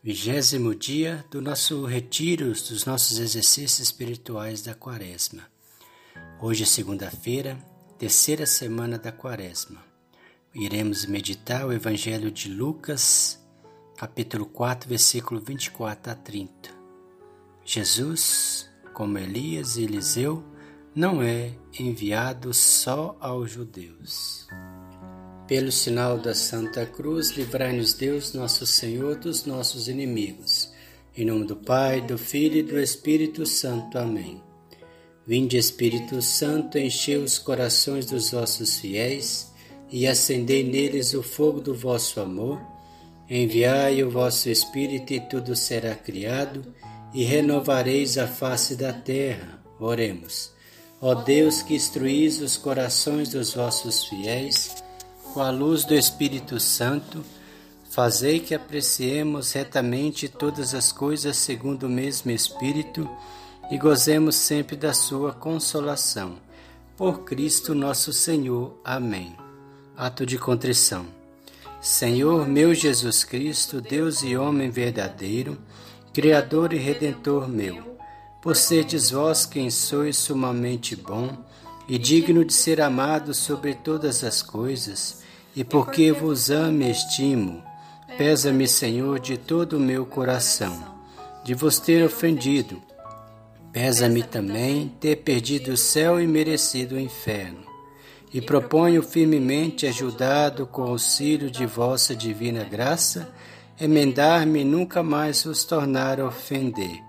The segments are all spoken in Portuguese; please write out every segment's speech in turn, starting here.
Vigésimo dia do nosso retiro, dos nossos exercícios espirituais da Quaresma. Hoje é segunda-feira, terceira semana da Quaresma. Iremos meditar o Evangelho de Lucas, capítulo 4, versículo 24 a 30. Jesus, como Elias e Eliseu, não é enviado só aos judeus. Pelo sinal da Santa Cruz, livrai-nos Deus, nosso Senhor, dos nossos inimigos. Em nome do Pai, do Filho e do Espírito Santo. Amém. Vinde, Espírito Santo, enchei os corações dos vossos fiéis e acendei neles o fogo do vosso amor. Enviai o vosso Espírito e tudo será criado e renovareis a face da terra. Oremos. Ó Deus que instruís os corações dos vossos fiéis, com a luz do Espírito Santo, fazei que apreciemos retamente todas as coisas segundo o mesmo Espírito e gozemos sempre da sua consolação. Por Cristo nosso Senhor. Amém. Ato de contrição. Senhor meu Jesus Cristo, Deus e homem verdadeiro, Criador e Redentor meu, por serdes vós quem sois sumamente bom e digno de ser amado sobre todas as coisas, e porque vos amo e estimo, pesa-me, Senhor, de todo o meu coração, de vos ter ofendido. Pesa-me também ter perdido o céu e merecido o inferno. E proponho firmemente, ajudado com o auxílio de vossa divina graça, emendar-me e nunca mais vos tornar a ofender.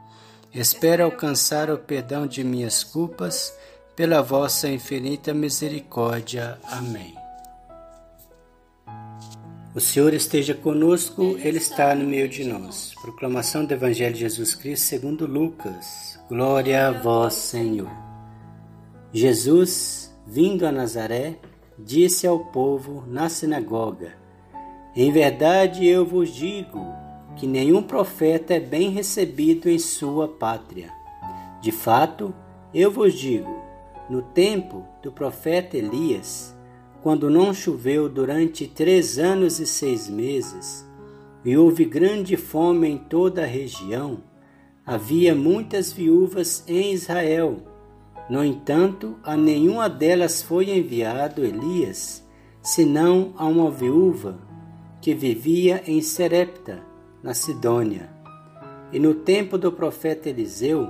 Espero alcançar o perdão de minhas culpas pela vossa infinita misericórdia. Amém. O Senhor esteja conosco, Ele está no meio de nós. Proclamação do Evangelho de Jesus Cristo segundo Lucas. Glória a vós, Senhor. Jesus, vindo a Nazaré, disse ao povo na sinagoga: Em verdade eu vos digo que nenhum profeta é bem recebido em sua pátria. De fato, eu vos digo, no tempo do profeta Elias, quando não choveu durante três anos e seis meses, e houve grande fome em toda a região, havia muitas viúvas em Israel. No entanto, a nenhuma delas foi enviado Elias, senão a uma viúva que vivia em Serepta, na Sidônia. E no tempo do profeta Eliseu,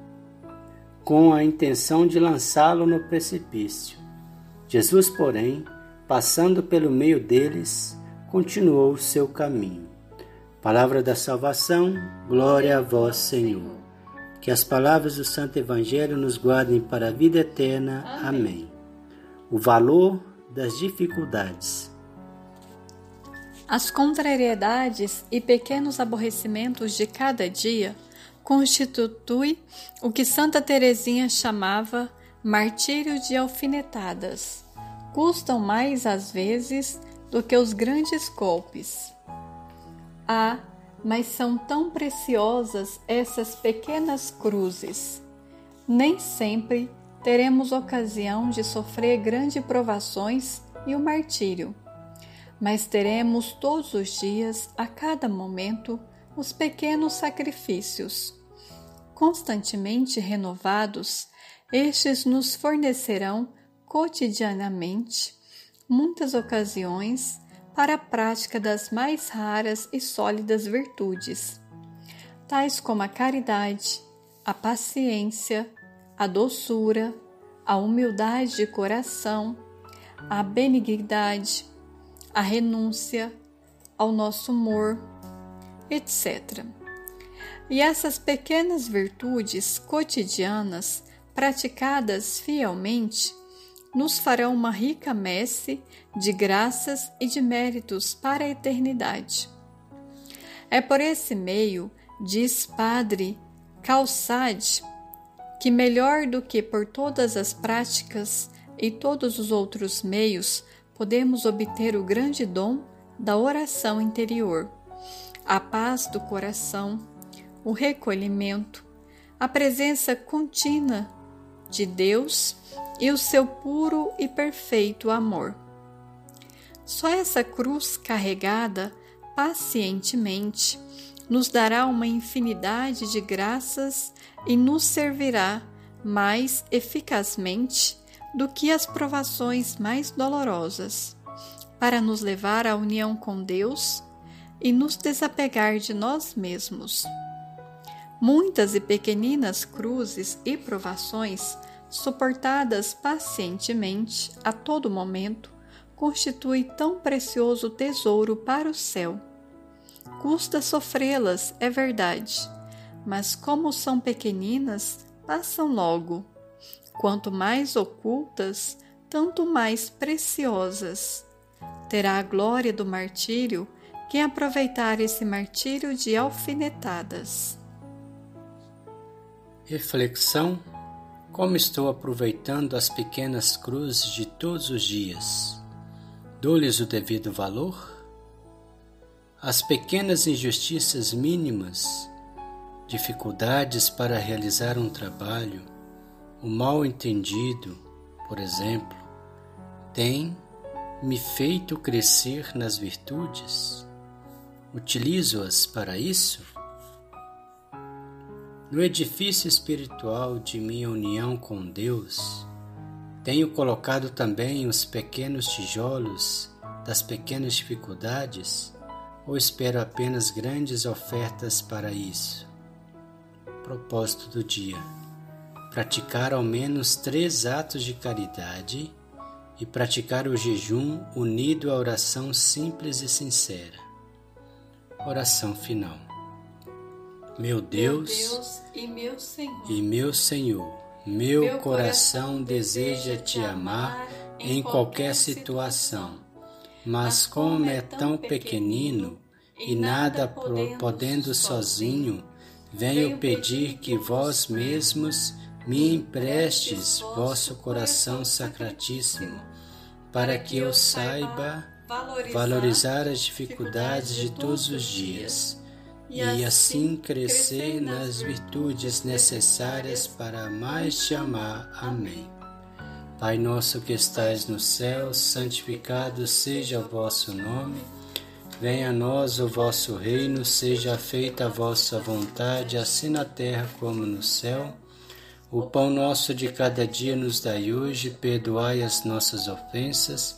com a intenção de lançá-lo no precipício. Jesus, porém, passando pelo meio deles, continuou o seu caminho. Palavra da salvação, glória a vós, Senhor. Que as palavras do Santo Evangelho nos guardem para a vida eterna. Amém. O valor das dificuldades. As contrariedades e pequenos aborrecimentos de cada dia constitui o que Santa Teresinha chamava martírio de alfinetadas custam mais às vezes do que os grandes golpes. Ah, mas são tão preciosas essas pequenas cruzes. Nem sempre teremos ocasião de sofrer grandes provações e o martírio, mas teremos todos os dias, a cada momento, os pequenos sacrifícios. Constantemente renovados, estes nos fornecerão cotidianamente muitas ocasiões para a prática das mais raras e sólidas virtudes, tais como a caridade, a paciência, a doçura, a humildade de coração, a benignidade, a renúncia, ao nosso humor, etc. E essas pequenas virtudes cotidianas, praticadas fielmente, nos farão uma rica messe de graças e de méritos para a eternidade. É por esse meio, diz Padre Calçade, que melhor do que por todas as práticas e todos os outros meios podemos obter o grande dom da oração interior, a paz do coração, o recolhimento, a presença contínua de Deus e o seu puro e perfeito amor. Só essa cruz carregada pacientemente nos dará uma infinidade de graças e nos servirá mais eficazmente do que as provações mais dolorosas, para nos levar à união com Deus e nos desapegar de nós mesmos. Muitas e pequeninas cruzes e provações, suportadas pacientemente a todo momento, constituem tão precioso tesouro para o céu. Custa sofrê-las, é verdade, mas como são pequeninas, passam logo. Quanto mais ocultas, tanto mais preciosas. Terá a glória do martírio quem aproveitar esse martírio de alfinetadas. Reflexão: Como estou aproveitando as pequenas cruzes de todos os dias? Dou-lhes o devido valor? As pequenas injustiças mínimas, dificuldades para realizar um trabalho, o mal entendido, por exemplo, tem me feito crescer nas virtudes? Utilizo-as para isso? No edifício espiritual de minha união com Deus, tenho colocado também os pequenos tijolos das pequenas dificuldades ou espero apenas grandes ofertas para isso? Propósito do dia praticar ao menos três atos de caridade e praticar o jejum unido à oração simples e sincera. Oração final. Meu Deus, meu Deus e meu Senhor, e meu, Senhor, meu, meu coração deseja te amar em qualquer situação, mas como é tão pequenino e nada podendo sozinho, venho pedir que vós mesmos me emprestes vosso coração sacratíssimo, para que eu saiba valorizar as dificuldades de todos os dias e assim, assim crescer nas virtudes necessárias para mais te amar. Amém. Pai nosso que estais no céu, santificado seja o vosso nome. Venha a nós o vosso reino, seja feita a vossa vontade, assim na terra como no céu. O pão nosso de cada dia nos dai hoje, perdoai as nossas ofensas,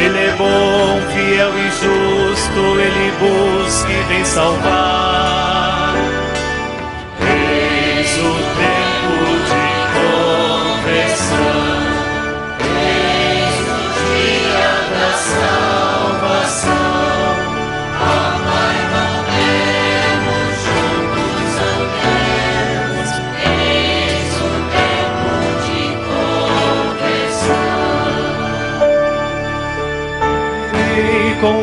ele bom, fiel e justo, ele busca e vem salvar.